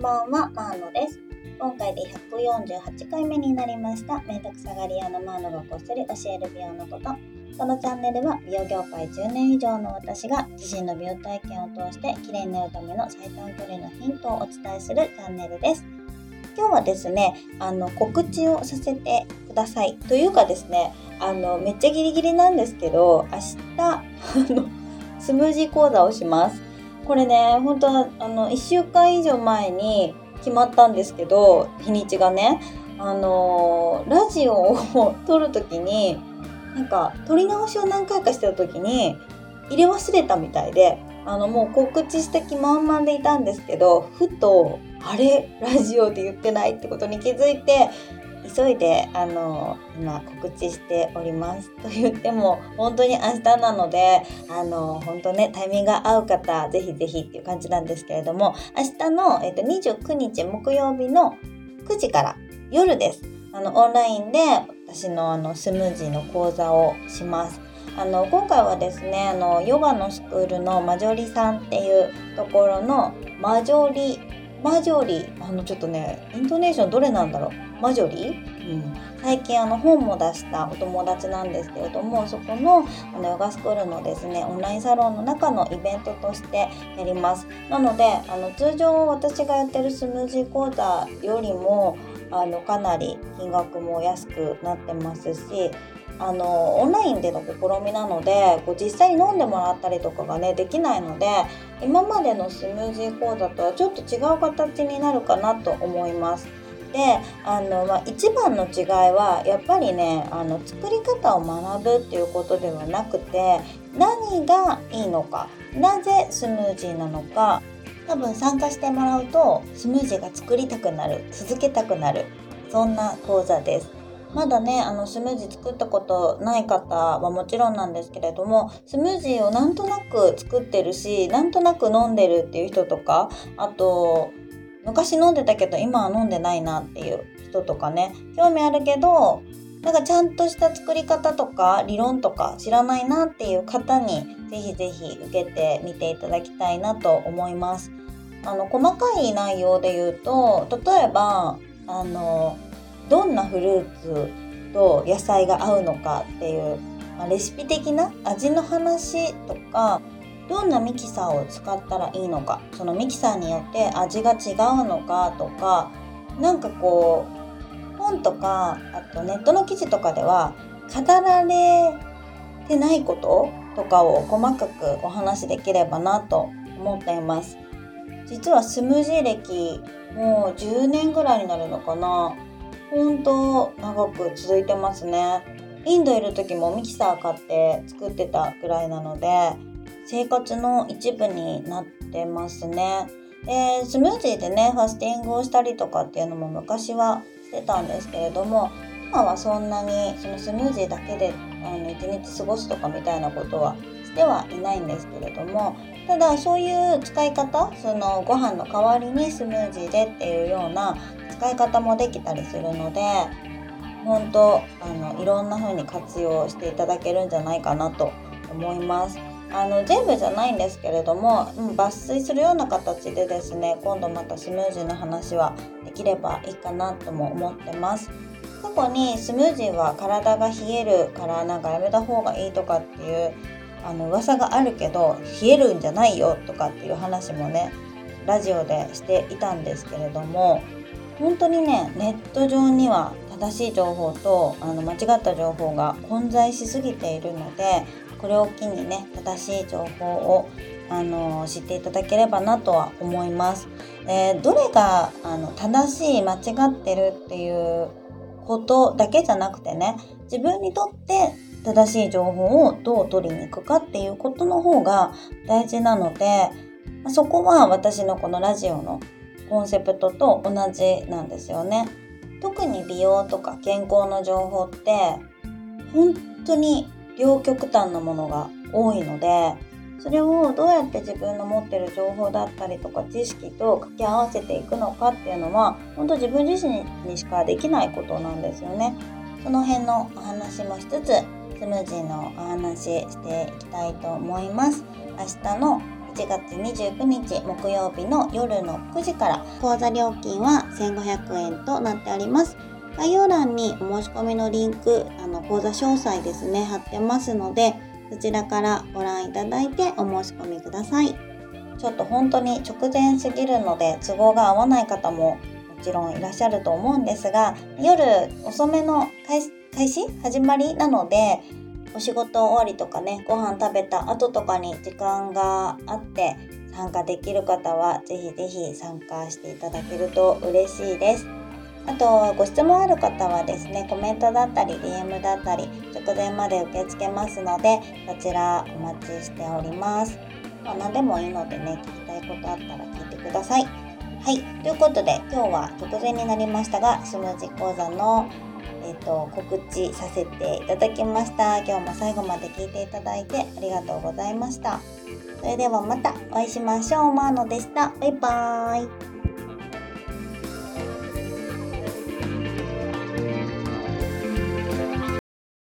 んばんは、マーノです。今回で148回目になりました、めんどくさがり屋のマーノがこっそり教える美容のこと。このチャンネルは美容業界10年以上の私が自身の美容体験を通して綺麗になるための最短距離のヒントをお伝えするチャンネルです。今日はですね、あの告知をさせてください。というかですね、あのめっちゃギリギリなんですけど、明日あのスムージー講座をします。これね、本当はあの1週間以上前に決まったんですけど、日にちがね、あのラジオを撮る時に、なんか撮り直しを何回かしてた時に入れ忘れたみたいで、あのもう告知した気満々でいたんですけど、ふと、あれ？ラジオで言ってないってことに気づいて、急いであの今告知しております。と言っても本当に明日なのであの本当ねタイミングが合う方ぜひぜひっていう感じなんですけれども明日の、えっと、29日木曜日の9時から夜です。あのオンラインで私のあのスムージーの講座をします。あの今回はですねあのヨガのスクールのマジョリさんっていうところのマジョリマジョリ？あのちょっとねイントネーションどれなんだろう？マジョリ、うん、最近あの本も出したお友達なんですけれどもそこのあのヨガスクールのですねオンラインサロンの中のイベントとしてやります。なのであの通常私がやってるスムージー講座よりもあのかなり金額も安くなってますしあのオンラインでの試みなのでこう実際に飲んでもらったりとかがねできないので今までのスムージー講座とはちょっと違う形になるかなと思います。であの、まあ、一番の違いはやっぱりねあの作り方を学ぶっていうことではなくて何がいいのかなぜスムージーなのか多分参加してもらうとスムージーが作りたくなる続けたくなるそんな講座です。まだね、あの、スムージー作ったことない方はもちろんなんですけれども、スムージーをなんとなく作ってるし、なんとなく飲んでるっていう人とか、あと、昔飲んでたけど今は飲んでないなっていう人とかね、興味あるけど、なんかちゃんとした作り方とか理論とか知らないなっていう方にぜひぜひ受けてみていただきたいなと思います。あの細かい内容で言うと例えばあのどんなフルーツと野菜が合うのかっていう、まあ、レシピ的な味の話とかどんなミキサーを使ったらいいのかそのミキサーによって味が違うのかとかなんかこう本とかあとネットの記事とかでは語られてないこととかを細かくお話しできればなと思っています。実はスムージー歴もう10年ぐらいになるのかな。本当長く続いてますね。インドいる時もミキサー買って作ってたぐらいなので、生活の一部になってますね。で、スムージーでね、ファスティングをしたりとかっていうのも昔はしてたんですけれども、今はそんなにそのスムージーだけであの一日過ごすとかみたいなことはしてはいないんですけれどもただそういう使い方そのご飯の代わりにスムージーでっていうような使い方もできたりするので本当あのいろんな風に活用していただけるんじゃないかなと思います。あの全部じゃないんですけれども、うん、抜粋するような形でですね今度またスムージーの話はできればいいかなとも思ってます。過去にスムージーは体が冷えるからなんかやめた方がいいとかっていうあの噂があるけど冷えるんじゃないよとかっていう話もねラジオでしていたんですけれども本当にねネット上には正しい情報とあの間違った情報が混在しすぎているのでこれを機にね正しい情報をあの知っていただければなとは思います。えー、どれがあの正しい間違ってるっていうことだけじゃなくてね自分にとって正しい情報をどう取りに行くかっていうことの方が大事なのでそこは私のこのラジオのコンセプトと同じなんですよね。特に美容とか健康の情報って本当に両極端なものが多いのでそれをどうやって自分の持ってる情報だったりとか知識と掛け合わせていくのかっていうのは本当自分自身にしかできないことなんですよね。その辺のお話もしつつスムージーのお話していきたいと思います。明日の1月29日木曜日の夜の9時から講座料金は1500円となっております概要欄にお申し込みのリンクあの講座詳細ですね貼ってますのでそちらからご覧いただいてお申し込みくださいちょっと本当に直前すぎるので都合が合わない方ももちろんいらっしゃると思うんですが夜遅めの開始始？まりなのでお仕事終わりとかねご飯食べた後とかに時間があって参加できる方はぜひぜひ参加していただけると嬉しいです。あとご質問ある方はですねコメントだったり DM だったり直前まで受け付けますのでそちらお待ちしております。まあ、何でもいいのでね聞きたいことあったら聞いてください。はいということで今日は直前になりましたがスムージー講座のえっ、ー、と、告知させていただきました。今日も最後まで聞いていただいてありがとうございました。それではまたお会いしましょう。マーノでした。バイバーイ。